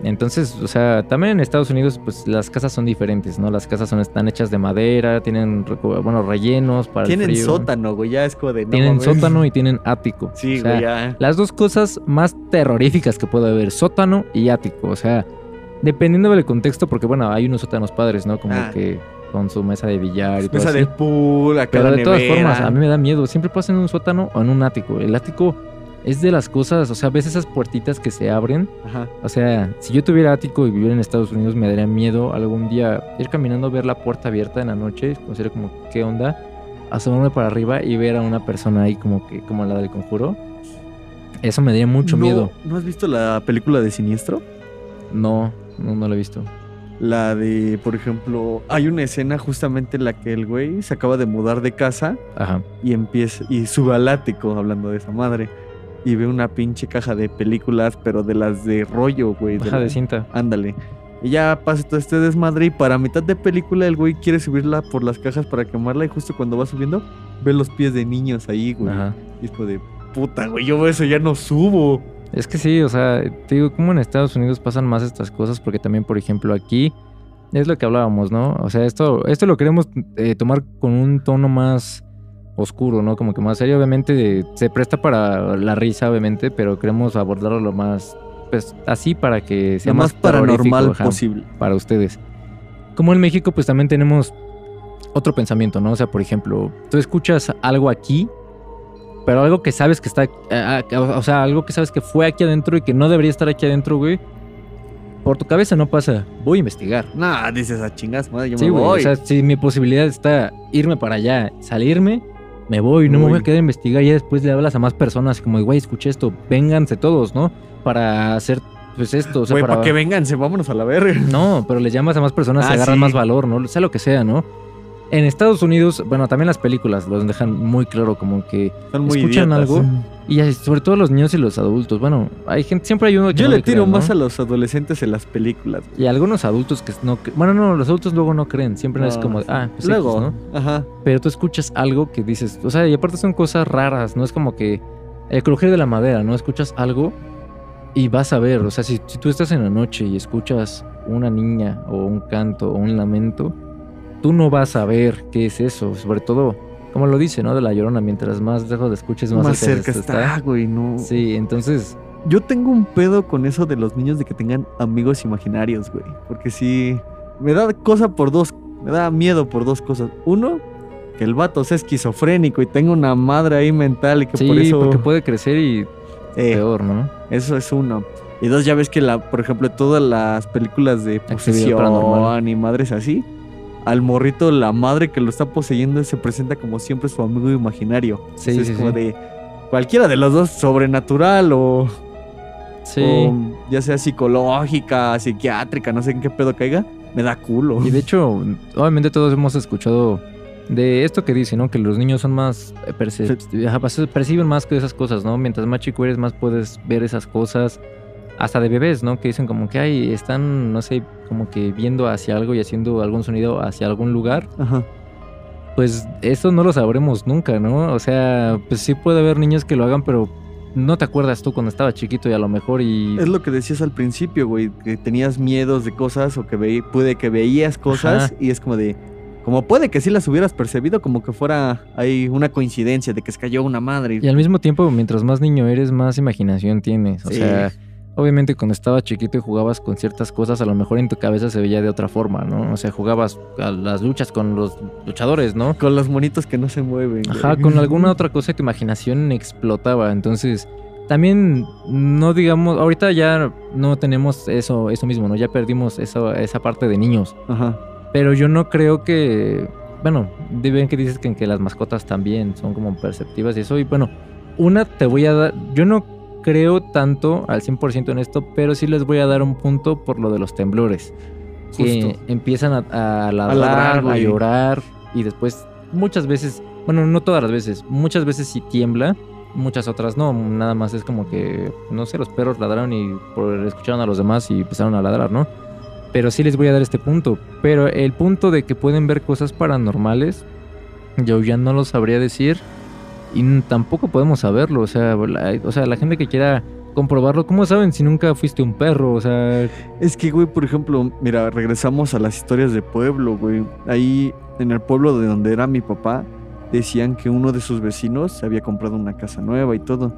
Entonces, o sea, también en Estados Unidos, pues las casas son diferentes, ¿no? Las casas son, están hechas de madera, tienen, bueno, rellenos para el Tienen frío. sótano, güey, ya es como de no Tienen mames. sótano y tienen ático. Sí, O sea, güey, ya. Las dos cosas más terroríficas que puede haber, sótano y ático. O sea, dependiendo del contexto, porque bueno, hay unos sótanos padres, ¿no? Como Ah. que con su mesa de billar y todo Mesa así. de pool, acá Pero de todas formas, a mí me da miedo. Siempre pasa en un sótano o en un ático. El ático es de las cosas, o sea, ves esas puertitas que se abren. Ajá. O sea, si yo tuviera ático y viviera en Estados Unidos, me daría miedo algún día ir caminando, ver la puerta abierta en la noche, sea, como, ¿qué onda? Asomarme para arriba y ver a una persona ahí como que, como la del conjuro. Eso me daría mucho No, miedo. ¿No has visto la película de Siniestro? No, no, no lo he visto. La de, por ejemplo, hay una escena justamente en la que el güey se acaba de mudar de casa Ajá. y empieza y sube al ático hablando de esa madre y ve una pinche caja de películas, pero de las de rollo, güey. Baja la- de cinta. Ándale. Y ya pasa todo este desmadre y para mitad de película el güey quiere subirla por las cajas para quemarla y justo cuando va subiendo ve los pies de niños ahí, güey. Ajá. Y es como de puta, güey, yo eso ya no subo. Es que sí, o sea, te digo, como en Estados Unidos pasan más estas cosas, porque también, por ejemplo, aquí es lo que hablábamos, ¿no? O sea, esto, esto lo queremos eh, tomar con un tono más oscuro, ¿no? Como que más serio, obviamente se presta para la risa, obviamente, pero queremos abordarlo lo más, pues, así para que sea Lo más paranormal posible. para ustedes. Como en México, pues también tenemos otro pensamiento, ¿no? O sea, por ejemplo, tú escuchas algo aquí, pero algo que sabes que está, eh, eh, o sea, algo que sabes que fue aquí adentro y que no debería estar aquí adentro, güey. Por tu cabeza no pasa, voy a investigar. Nah, dices a chingas, madre, yo Sí, me güey. voy. O sea, si mi posibilidad está irme para allá, salirme, me voy, no me voy a quedar a investigar. Y después le hablas a más personas, como, güey, escuché esto, vénganse todos, ¿no? Para hacer, pues esto, o sea, Güey, para. para que vénganse, vámonos a la verga. No, pero le llamas a más personas y Ah, agarran sí. más valor, ¿no? Sea lo que sea, ¿no? En Estados Unidos, bueno, también las películas los dejan muy claro, como que muy escuchan idiotas. algo y sobre todo los niños y los adultos. Bueno, hay gente, siempre hay uno que Yo no le tiro cree, ¿no? más a los adolescentes en las películas. Y algunos adultos que no Bueno, no, los adultos luego no creen. Siempre es como, ah, pues Luego, X, ¿no? ajá. Pero tú escuchas algo que dices, o sea, y aparte son cosas raras, no es como que el crujir de la madera, ¿no? Escuchas algo y vas a ver, o sea, si, si tú estás en la noche y escuchas una niña o un canto o un lamento, tú no vas a ver qué es eso, sobre todo, como lo dice, ¿no? De la llorona, mientras más lejos la escuches, más, Más cerca está, güey, no. Sí, entonces, Yo tengo un pedo con eso de los niños de que tengan amigos imaginarios, güey. Porque sí, me da cosa por dos, me da miedo por dos cosas. Uno, que el vato sea esquizofrénico y tenga una madre ahí mental y que sí, por eso... porque puede crecer y eh, peor, ¿no? Eso es uno. Y dos, ya ves que, la, por ejemplo, todas las películas de posesión y madres así, al morrito, la madre que lo está poseyendo se presenta como siempre su amigo imaginario. Sí, Entonces, sí, es como sí. de cualquiera de los dos, sobrenatural o, Sí. o ya sea psicológica, psiquiátrica, no sé en qué pedo caiga, me da culo. Y de hecho, obviamente todos hemos escuchado de esto que dice, ¿no? Que los niños son más pues, perciben más que esas cosas, ¿no? Mientras más chico eres, más puedes ver esas cosas. Hasta de bebés, ¿no? Que dicen como que ay, están, no sé, como que viendo hacia algo y haciendo algún sonido hacia algún lugar. Ajá. Pues eso no lo sabremos nunca, ¿no? O sea, pues sí puede haber niños que lo hagan, pero no te acuerdas tú cuando estaba chiquito y a lo mejor y... Es lo que decías al principio, güey, que tenías miedos de cosas o que veí- puede que veías cosas Ajá. y es como de, como puede que sí las hubieras percibido, como que fuera ahí una coincidencia de que se cayó una madre. Y al mismo tiempo, mientras más niño eres, más imaginación tienes. O Sí. sea, obviamente cuando estabas chiquito y jugabas con ciertas cosas, a lo mejor en tu cabeza se veía de otra forma, ¿no? O sea, jugabas a las luchas con los luchadores, ¿no? Con los monitos que no se mueven. Ajá, con alguna otra cosa y tu imaginación explotaba. Entonces, también no digamos, ahorita ya no tenemos eso, eso mismo, ¿no? Ya perdimos eso, esa parte de niños. Ajá. Pero yo no creo que. Bueno, ven que dices que, que las mascotas también son como perceptivas y eso. Y bueno, una te voy a dar. Yo no creo tanto al 100% en esto, pero sí les voy a dar un punto por lo de los temblores. Que Justo. empiezan a, a ladrar, ladrar, a, llorar y después muchas veces. Bueno, no todas las veces. Muchas veces sí tiembla. Muchas otras no, nada más es como que, no sé, los perros ladraron y por, escucharon a los demás y empezaron a ladrar, ¿no? Pero sí les voy a dar este punto. Pero el punto de que pueden ver cosas paranormales, yo ya no lo sabría decir. Y tampoco podemos saberlo. O sea, la, o sea, la gente que quiera comprobarlo, ¿cómo saben si nunca fuiste un perro? O sea, Es que, güey, por ejemplo, mira, regresamos a las historias de pueblo, güey. Ahí, en el pueblo de donde era mi papá, decían que uno de sus vecinos se había comprado una casa nueva y todo.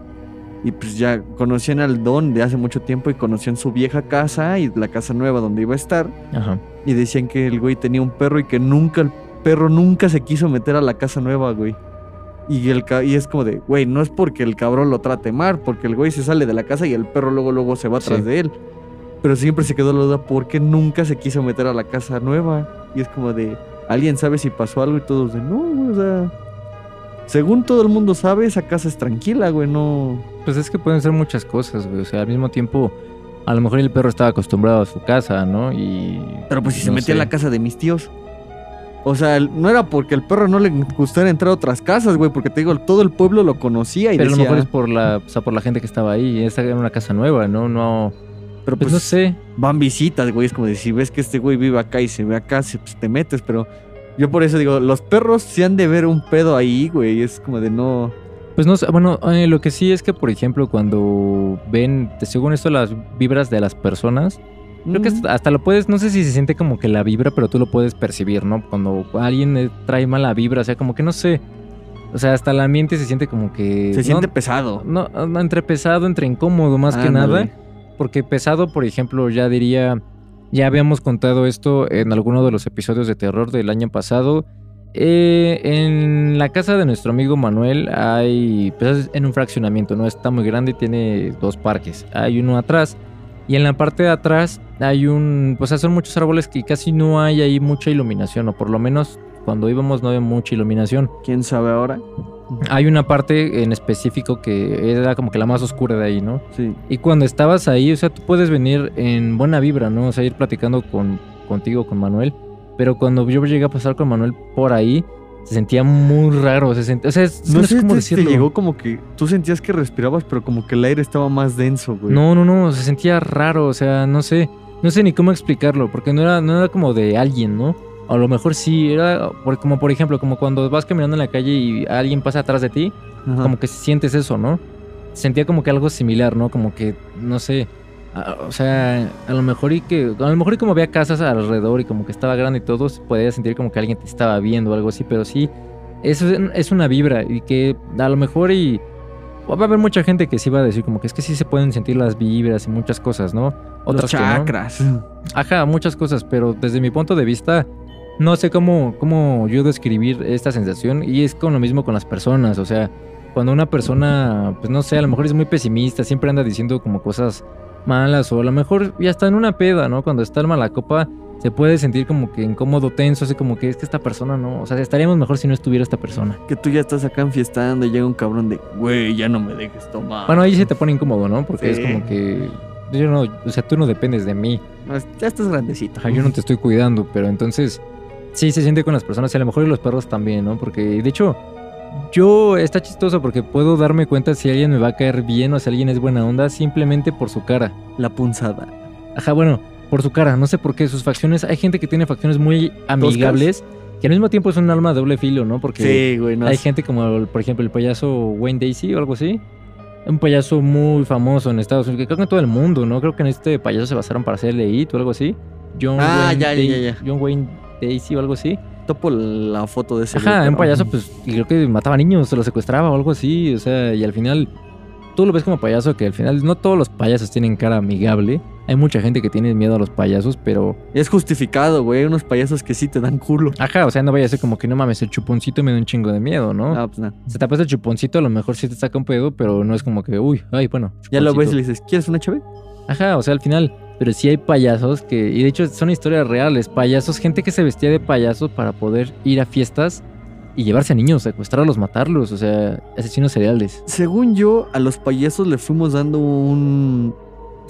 Y pues ya conocían al don de hace mucho tiempo y conocían su vieja casa y la casa nueva donde iba a estar. ajá. Y decían que el güey tenía un perro y que nunca, el perro nunca se quiso meter a la casa nueva, güey. Y, el, y es como de, güey, no es porque el cabrón lo trate mal, porque el güey se sale de la casa y el perro luego, luego se va atrás Sí. de él. Pero siempre se quedó la duda, ¿por qué nunca se quiso meter a la casa nueva? Y es como de, ¿alguien sabe si pasó algo? Y todos de, no, güey, o sea, según todo el mundo sabe, esa casa es tranquila, güey, no... Pues es que pueden ser muchas cosas, güey. O sea, al mismo tiempo, a lo mejor el perro estaba acostumbrado a su casa, ¿no? Y. Pero pues si se metía en sé. la casa de mis tíos. O sea, no era porque el perro no le gustara entrar a otras casas, güey, porque te digo, todo el pueblo lo conocía y Pero a lo decía, mejor es por la, o sea, por la gente que estaba ahí. Esta era una casa nueva, ¿no? No. pero Pues, pues, no sé. van visitas, güey, es como de si ves que este güey vive acá y se ve acá, se- pues te metes, pero yo por eso digo, los perros se han de ver un pedo ahí, güey, es como de no... Pues no sé, bueno, eh, lo que sí es que, por ejemplo, cuando ven, según esto, las vibras de las personas, creo que Mm, hasta, lo puedes, no sé si se siente como que la vibra, pero tú lo puedes percibir, ¿no? Cuando alguien trae mala vibra, o sea, como que no sé. O sea, hasta el ambiente se siente como que. se no- siente pesado. No, no, entre pesado, entre incómodo, más que nada. Porque pesado, por ejemplo, ya diría. Ya habíamos contado esto en alguno de los episodios de terror del año pasado. Eh, en la casa de nuestro amigo Manuel hay. Pues es en un fraccionamiento, ¿no? Está muy grande y tiene dos parques. Hay uno atrás. Y en la parte de atrás hay un. Pues son muchos árboles que casi no hay ahí mucha iluminación. O por lo menos cuando íbamos no había mucha iluminación. ¿Quién sabe ahora? Hay una parte en específico que era como que la más oscura de ahí, ¿no? Sí. Y cuando estabas ahí, o sea, tú puedes venir en buena vibra, ¿no? O sea, ir platicando con, contigo, con Manuel. Pero cuando yo llegué a pasar con Manuel por ahí, se sentía muy raro. Se sentía, o sea, es- No, no sé cómo te, decirlo. te llegó como que tú sentías que respirabas, pero como que el aire estaba más denso, güey. No, no, no, se sentía raro, o sea, no sé, no sé ni cómo explicarlo, porque no era, no era como de alguien, ¿no? A lo mejor sí, era por- como por ejemplo, como cuando vas caminando en la calle y alguien pasa atrás de ti, Ajá. como que sientes eso, ¿no? Sentía como que algo similar, ¿no? Como que, no sé, o sea, a lo mejor y que, a lo mejor y como había casas alrededor y como que estaba grande y todo, se podía sentir como que alguien te estaba viendo o algo así, pero sí, eso es, una vibra y que a lo mejor y va a haber mucha gente que sí va a decir como que es que sí se pueden sentir las vibras y muchas cosas, ¿no? Los Otras que no. chakras. Ajá, muchas cosas, pero desde mi punto de vista, no sé cómo, cómo yo describir esta sensación y es con lo mismo con las personas, o sea, cuando una persona, pues no sé, a lo mejor es muy pesimista, siempre anda diciendo como cosas malas o a lo mejor ya está en una peda, ¿no? Cuando está en mala copa se puede sentir como que incómodo, tenso, así como que es que esta persona no, o sea, estaríamos mejor si no estuviera esta persona. Que tú ya estás acá enfiestando y llega un cabrón de, güey, ya no me dejes tomar. Bueno, ahí se te pone incómodo, ¿no? Porque Sí. es como que yo no, o sea, tú no dependes de mí. Ya estás grandecito. Ajá, yo no te estoy cuidando, pero entonces sí se siente con las personas y a lo mejor y los perros también, ¿no? Porque de hecho, yo está chistoso porque puedo darme cuenta si alguien me va a caer bien o si alguien es buena onda simplemente por su cara. La punzada. Ajá, bueno, por su cara, no sé por qué, sus facciones, hay gente que tiene facciones muy amigables, que al mismo tiempo es un alma de doble filo, ¿no? Porque Sí, güey, no hay gente como, por ejemplo, el payaso Wayne Daisy o algo así. Un payaso muy famoso en Estados Unidos, que creo que en todo el mundo, ¿no? Creo que en este payaso se basaron para hacer el o algo así. John Ah, Wayne ya, ya, ya. John Wayne Daisy o algo así. Topo la foto de ese Ajá, un payaso, pues, y creo que mataba niños, se los secuestraba o algo así. O sea, y al final, tú lo ves como payaso, que al final no todos los payasos tienen cara amigable. Hay mucha gente que tiene miedo a los payasos, pero. Es justificado, güey. Hay unos payasos que sí te dan culo. Ajá, o sea, no vaya a ser como que no mames, el chuponcito me da un chingo de miedo, ¿no? Ah, pues nada. Se te pasa el chuponcito, a lo mejor sí te saca un pedo, pero no es como que, uy, ay, bueno. Ya lo ves y le dices, ¿quieres una chave? Ajá, o sea, al final, pero sí hay payasos que, y de hecho son historias reales, payasos, gente que se vestía de payasos para poder ir a fiestas y llevarse a niños, secuestrarlos, matarlos, o sea, asesinos seriales. Según yo, a los payasos le fuimos dando un.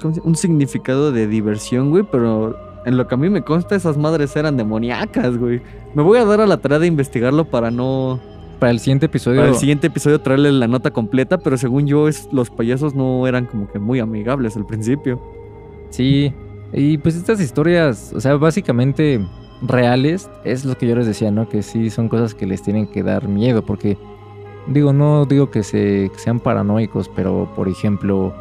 ¿cómo se- Un significado de diversión, güey, pero en lo que a mí me consta, esas madres eran demoníacas, güey. Me voy a dar a la tarea de investigarlo para no. Para el siguiente episodio, Para el siguiente episodio traerle la nota completa, pero según yo, es, los payasos no eran como que muy amigables al principio. Sí, y pues estas historias, o sea, básicamente reales, es lo que yo les decía, ¿no? Que sí son cosas que les tienen que dar miedo, porque digo, no digo que, se, sean paranoicos, pero por ejemplo,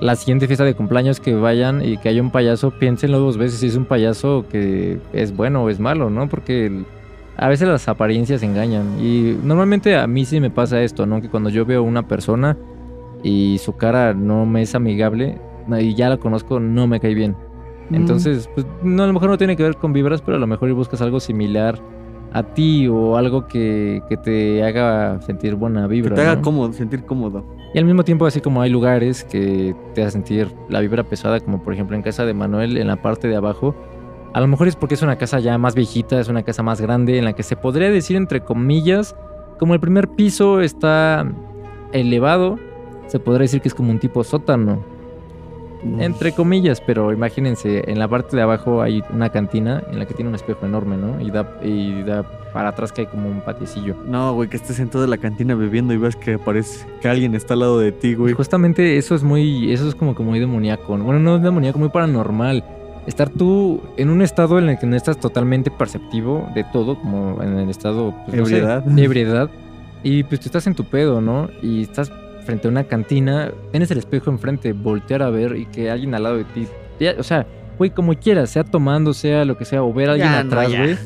la siguiente fiesta de cumpleaños que vayan y que haya un payaso, piénsenlo dos veces si es un payaso que es bueno o es malo, ¿no? Porque a veces las apariencias engañan. Y normalmente a mí sí me pasa esto, ¿no? Que cuando yo veo una persona y su cara no me es amigable y ya la conozco, no me cae bien. Mm. Entonces, pues no, a lo mejor no tiene que ver con vibras, pero a lo mejor buscas algo similar a ti o algo que, que te haga sentir buena Que vibra. te haga ¿no? cómodo, sentir cómodo. Y al mismo tiempo, así como hay lugares que te hacen sentir la vibra pesada, como por ejemplo en casa de Manuel, en la parte de abajo, a lo mejor es porque es una casa ya más viejita, es una casa más grande, en la que se podría decir, entre comillas, como el primer piso está elevado, se podría decir que es como un tipo sótano, entre comillas, pero imagínense, en la parte de abajo hay una cantina en la que tiene un espejo enorme, ¿no? Y da, y da para atrás que hay como un patiecillo. No, güey, que estés sentado en la cantina bebiendo y ves que parece que alguien está al lado de ti, güey. justamente eso es muy, eso es como que muy demoníaco. Bueno, no es demoníaco, muy paranormal. Estar tú en un estado en el que no estás totalmente perceptivo de todo, como en el estado pues, no sé, Ebriedad. de ebriedad. Y pues tú estás en tu pedo, ¿no? Y estás frente a una cantina, tienes el espejo enfrente, voltear a ver y que alguien al lado de ti. ya, o sea, güey, como quieras, sea tomando, sea lo que sea, o ver a alguien Ya, atrás, güey.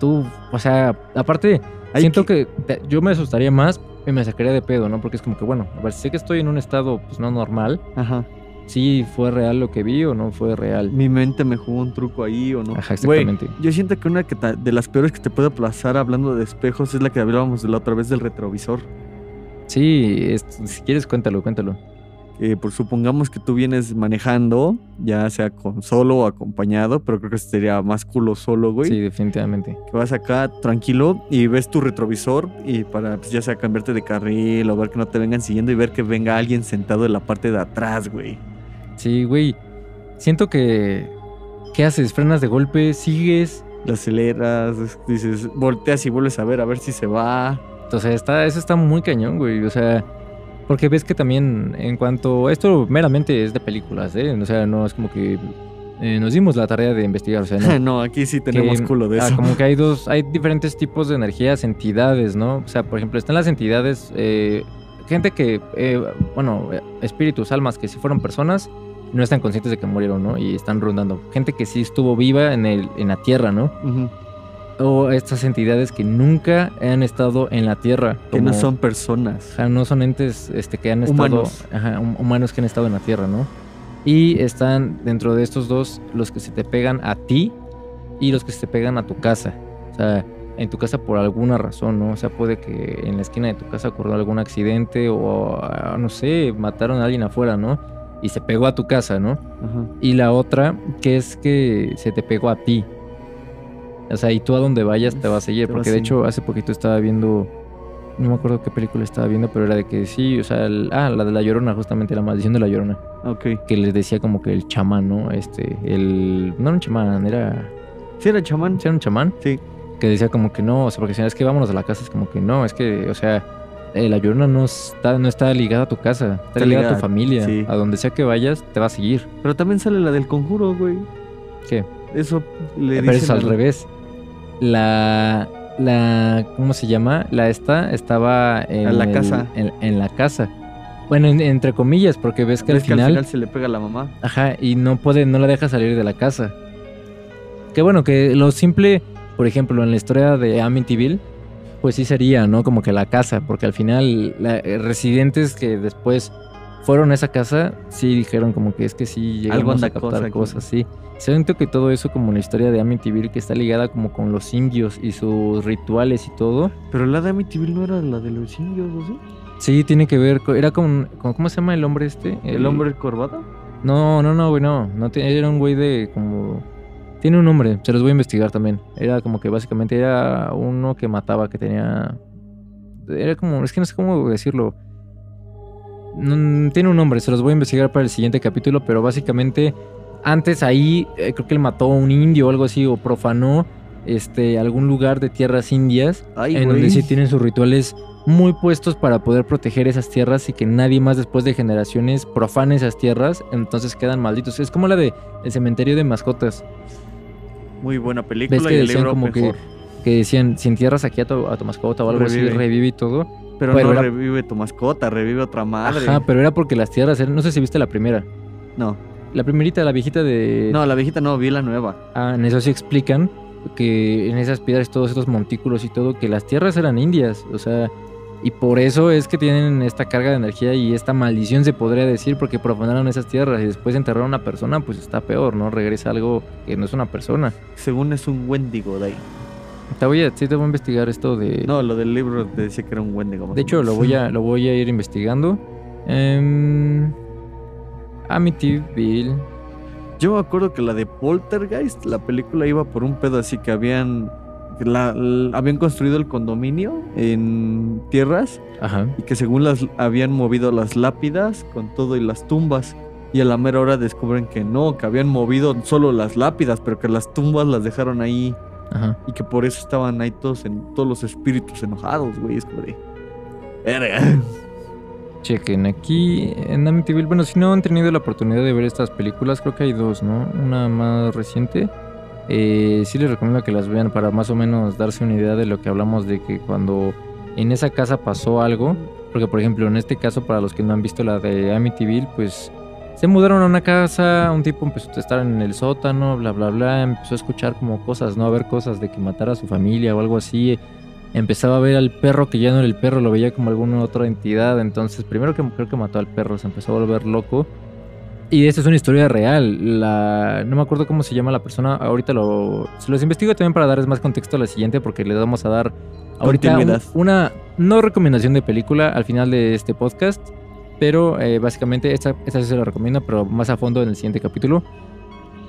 Tú, o sea, aparte, Hay siento que, te- yo me asustaría más y me sacaría de pedo, ¿no? Porque es como que, bueno, a ver, sé que estoy en un estado, pues no normal. Ajá. Si fue real lo que vi o no fue real. Mi mente me jugó un truco ahí o no. Ajá, Güey, exactamente. yo siento que una que ta- de las peores que te puede aplazar hablando de espejos es la que hablábamos de la otra vez del retrovisor. Sí, es- si quieres, cuéntalo, cuéntalo. Eh, por supongamos que tú vienes manejando, ya sea con solo o acompañado, pero creo que sería más culo solo, güey. Sí, definitivamente. Que vas acá tranquilo y ves tu retrovisor y para pues, ya sea cambiarte de carril o ver que no te vengan siguiendo y ver que venga alguien sentado en la parte de atrás, güey. Sí, güey. Siento que. ¿Qué haces? ¿Frenas de golpe? ¿Sigues? La aceleras, dices, volteas y vuelves a ver a ver si se va. Entonces, está, eso está muy cañón, güey. O sea, porque ves que también en cuanto... Esto meramente es de películas, ¿eh? O sea, no es como que eh, nos dimos la tarea de investigar, o sea, no. no, aquí sí tenemos que, culo de ah, eso. como que hay dos, hay diferentes tipos de energías, entidades, ¿no? O sea, por ejemplo, están las entidades, eh, gente que, eh, bueno, espíritus, almas que si fueron personas, no están conscientes de que murieron, ¿no? Y están rondando. Gente que sí estuvo viva en, el, en la tierra, ¿no? Ujú. O estas entidades que nunca han estado en la tierra. Que no son personas. o sea, no son entes este, que han estado. Humanos. ajá, humanos que han estado en la Tierra, ¿no? Y están dentro de estos dos los que se te pegan a ti y los que se te pegan a tu casa. O sea, en tu casa por alguna razón, ¿no? O sea, puede que en la esquina de tu casa ocurrió algún accidente o, ah, no sé, mataron a alguien afuera, ¿no? Y se pegó a tu casa, ¿no? Ajá. Y la otra, que es que se te pegó a ti. O sea, y tú a donde vayas te va a seguir. Te Porque de hecho, hace poquito estaba viendo. No me acuerdo qué película estaba viendo, pero era de que sí, o sea, el- ah, la de la llorona, justamente, la maldición de la llorona. Ok. Que les decía como que el chamán, ¿no? Este, el. No era un chamán, era. ¿Sí era chamán? ¿sí era un chamán? Sí. Que decía como que no, o sea, porque decían, es que vámonos a la casa, es como que no, es que, o sea, eh, la llorona no está, no está ligada a tu casa, está, Está ligada a tu familia. sí. A donde sea que vayas, te va a seguir. Pero también sale la del conjuro, güey. ¿Qué? Eso le Pero dicen es al revés. La. La. ¿Cómo se llama? La esta estaba en. La el- casa. En, en la casa. Bueno, en- entre comillas, porque ves que, ¿Ves al, que final, al final se le pega a la mamá. Ajá, y no puede, no la deja salir de la casa. Que bueno, que lo simple, por ejemplo, en la historia de Amityville, pues sí sería, ¿no? Como que la casa, porque al final, la- eh, residentes que después fueron a esa casa, sí dijeron como que es que sí llegamos Algo a captar cosa cosas, sí. Siento que todo eso como la historia de Amityville que está ligada como con los indios y sus rituales y todo. Pero la de Amityville no era la de los indios, ¿o sí? Sí, tiene que ver, co- era con, con- ¿cómo se llama el hombre este? ¿El hombre corbata? No, no, no, güey, no. no te- era un güey de como... Tiene un nombre, se los voy a investigar también. Era como que básicamente era uno que mataba, que tenía... Era como... Es que no sé cómo decirlo. No, tiene un nombre, se los voy a investigar para el siguiente capítulo, pero básicamente antes ahí eh, creo que él mató a un indio o algo así, o profanó este, algún lugar de tierras indias Ay, en donde sí tienen sus rituales muy puestos para poder proteger esas tierras y que nadie más después de generaciones profane esas tierras, entonces quedan malditos. Es como la de El cementerio de mascotas, Muy buena película ves que y el decían libro como mejor. que, que decían, si entierras aquí a tu, a tu mascota o algo así, Revive. revive y todo. Pero, Pero no era- revive tu mascota, revive otra madre. Ajá, pero era porque las tierras eran, no sé si viste la primera, No, la primerita, la viejita de... no, la viejita no, vi la nueva. Ah, en eso sí explican que en esas piedras, todos estos montículos y todo, que las tierras eran indias, o sea, y por eso es que tienen esta carga de energía y esta maldición se podría decir, porque profanaron esas tierras y después enterrar a una persona, pues está peor, ¿no? Regresa algo que no es una persona. Según es un Wendigo de ahí. Te voy a, sí te voy a investigar esto de... No, lo del libro te decía que era un Wendigo. de hecho, lo voy a, lo voy a ir investigando. Em, Amityville. Yo me acuerdo que la de Poltergeist, la película iba por un pedo así que habían que la- la- habían construido el condominio en tierras Ajá. y que según las habían movido las lápidas con todo y las tumbas y a la mera hora descubren que no, que habían movido solo las lápidas, pero que las tumbas las dejaron ahí Ajá. y que por eso estaban ahí todos en todos los espíritus enojados, güey, es como de verga. Chequen aquí en Amityville. Bueno, si no han tenido la oportunidad de ver estas películas, creo que hay dos, ¿no? Una más reciente. Eh, sí les recomiendo que las vean para más o menos darse una idea de lo que hablamos de que cuando en esa casa pasó algo. Porque, por ejemplo, en este caso, para los que no han visto la de Amityville, pues se mudaron a una casa, un tipo empezó a estar en el sótano, bla, bla, bla, empezó a escuchar como cosas, ¿no? A ver cosas de que matara a su familia o algo así. Empezaba a ver al perro que ya no era el perro, lo veía como alguna otra entidad. Entonces, primero que creo que mató al perro, se empezó a volver loco. Y esta es una historia real. La, no me acuerdo cómo se llama la persona. Ahorita lo, se los investigo también para darles más contexto a la siguiente, porque les vamos a dar ahorita un- una no recomendación de película al final de este podcast. Pero eh, básicamente esta, esta se la recomiendo, pero más a fondo en el siguiente capítulo.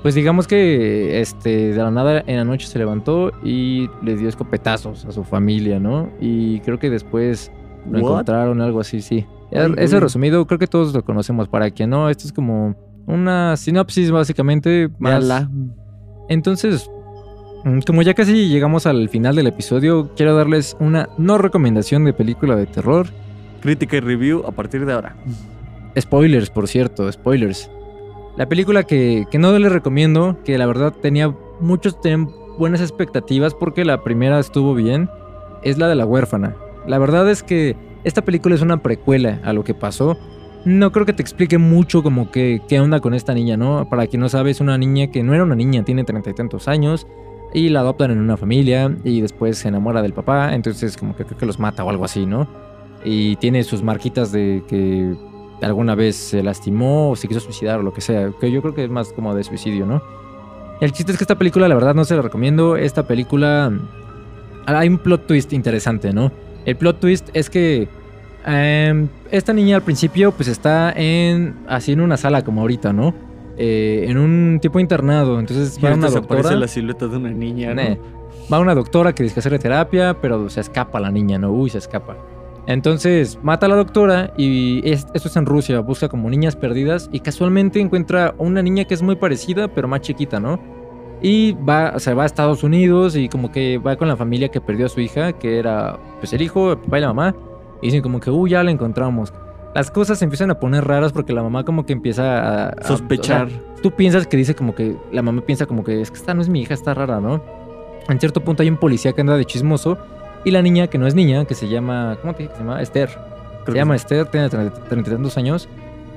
Pues digamos que este, de la nada en la noche se levantó y le dio escopetazos a su familia, ¿no? Y creo que después lo What? encontraron, algo así, sí. Ay, Eso güey. resumido, creo que todos lo conocemos. Para quien no, esto es como una sinopsis básicamente. Más... Entonces, Mm, Como ya casi llegamos al final del episodio, quiero darles una no recomendación de película de terror. Crítica y review a partir de ahora. Spoilers, por cierto, spoilers. La película que, no les recomiendo, que la verdad tenía muchos tenían buenas expectativas porque la primera estuvo bien, es la de la huérfana. La verdad es que esta película es una precuela a lo que pasó. No creo que te explique mucho como que qué onda con esta niña, ¿no? Para quien no sabe, es una niña que no era una niña, tiene treinta y tantos años y la adoptan en una familia y después se enamora del papá, entonces como que creo que los mata o algo así, ¿no? Y tiene sus marquitas de que alguna vez se lastimó o se quiso suicidar o lo que sea, que yo creo que es más como de suicidio, ¿no? El chiste es que esta película, la verdad, no se la recomiendo. Esta película. Hay un plot twist interesante, ¿no? El plot twist es que. em, esta niña al principio, pues está en. Así en una sala, como ahorita, ¿no? Eh, en un tipo internado. Entonces va una se aparece doctora. la silueta de una niña, ¿no? Va una doctora que dice que hacerle terapia, pero se escapa la niña, ¿no? Uy, se escapa. Entonces mata a la doctora y es- esto es en Rusia, busca como niñas perdidas y casualmente encuentra una niña que es muy parecida, pero más chiquita, ¿no? Y va, se va a Estados Unidos y como que va con la familia que perdió a su hija, que era pues el hijo, el papá y la mamá, y dicen como que, uy, ya la encontramos. Las cosas se empiezan a poner raras porque la mamá como que empieza a... a- Sospechar. o sea, tú piensas que dice como que, la mamá piensa como que es que esta no es mi hija, está rara, ¿no? En cierto punto hay un policía que anda de chismoso y la niña, que no es niña, que se llama, ¿cómo te dije que se llama? Esther. Creo se que llama sí. Esther, tiene 32 años.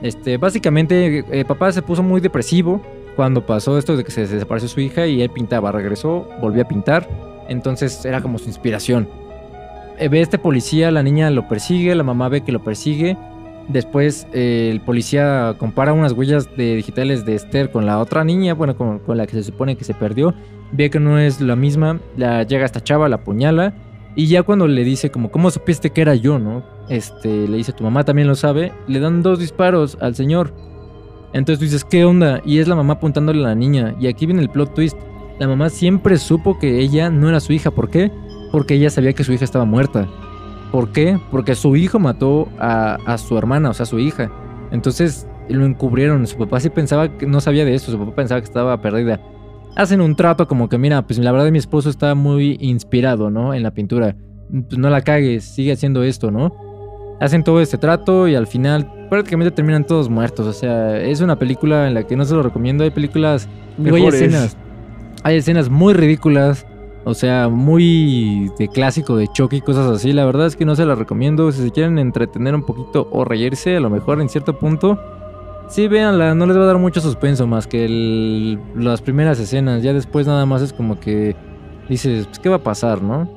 Este, básicamente, eh, papá se puso muy depresivo cuando pasó esto de que se desapareció su hija y él pintaba, regresó, volvió a pintar. Entonces era como su inspiración. Eh, ve este policía, la niña lo persigue, la mamá ve que lo persigue. Después eh, el policía compara unas huellas de digitales de Esther con la otra niña, bueno, con, con la que se supone que se perdió. Ve que no es la misma, la llega esta chava, la apuñala. Y ya cuando le dice como, ¿cómo supiste que era yo, no? Este, le dice, tu mamá también lo sabe. Le dan dos disparos al señor. Entonces tú dices, ¿qué onda? Y es la mamá apuntándole a la niña. Y aquí viene el plot twist. La mamá siempre supo que ella no era su hija. ¿Por qué? Porque ella sabía que su hija estaba muerta. ¿Por qué? Porque su hijo mató a, a su hermana, o sea, a su hija. Entonces lo encubrieron. Su papá sí pensaba que no sabía de eso. Su papá pensaba que estaba perdida. Hacen un trato como que, mira, pues la verdad mi esposo está muy inspirado, ¿no? En la pintura. Pues no la cagues, sigue haciendo esto, ¿no? Hacen todo este trato y al final prácticamente terminan todos muertos. O sea, es una película en la que no se lo recomiendo. Hay películas hay escenas. Hay escenas muy ridículas. O sea, muy de clásico de choque y cosas así. La verdad es que no se las recomiendo. Si se quieren entretener un poquito o reírse, a lo mejor en cierto punto. Sí, véanla, no les va a dar mucho suspenso más que el- las primeras escenas. Ya después nada más es como que dices, pues, ¿qué va a pasar, no?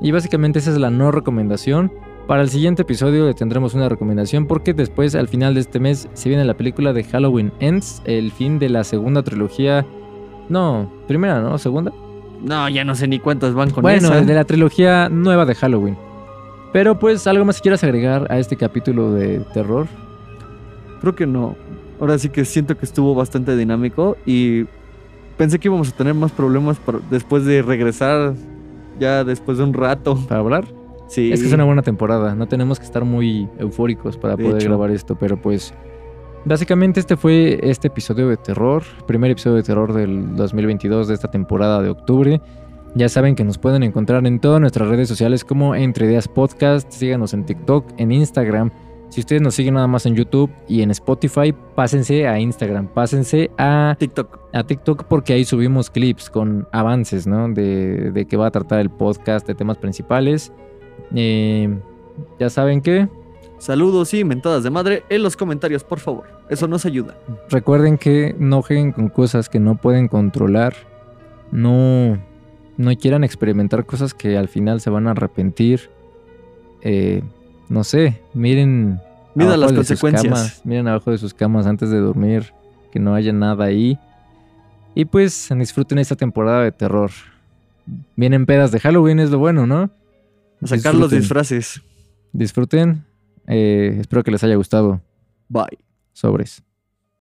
Y básicamente esa es la no recomendación. Para el siguiente episodio le tendremos una recomendación porque después, al final de este mes, se viene la película de Halloween Ends, el fin de la segunda trilogía. No, primera, ¿no? ¿Segunda? No, ya no sé ni cuántas van con bueno, esa. de la trilogía nueva de Halloween. Pero pues, ¿algo más que quieras agregar a este capítulo de terror? Creo que no. Ahora sí que siento que estuvo bastante dinámico y pensé que íbamos a tener más problemas después de regresar ya después de un rato. ¿Para hablar? Sí. Es que es una buena temporada, no tenemos que estar muy eufóricos para De poder hecho. grabar esto, pero pues básicamente este fue este episodio de terror, primer episodio de terror del 2022 de esta temporada de octubre. Ya saben que nos pueden encontrar en todas nuestras redes sociales como Entre Ideas Podcast, síganos en TikTok, en Instagram. Si ustedes nos siguen nada más en YouTube y en Spotify, pásense a Instagram, pásense a TikTok. a TikTok porque ahí subimos clips con avances, ¿no? De, de qué va a tratar el podcast, de temas principales. Eh, ya saben que Saludos y mentadas de madre en los comentarios, por favor. Eso nos ayuda. recuerden que no jueguen con cosas que no pueden controlar. No, no quieran experimentar cosas que al final se van a arrepentir. Eh, no sé, miren. Abajo las consecuencias. camas, miren abajo de sus camas antes de dormir, que no haya nada ahí. Y pues disfruten esta temporada de terror. Vienen pedas de Halloween, es lo bueno, ¿no? A sacar los Disfruten. disfraces. Disfruten. Eh, espero que les haya gustado. Bye. Sobres.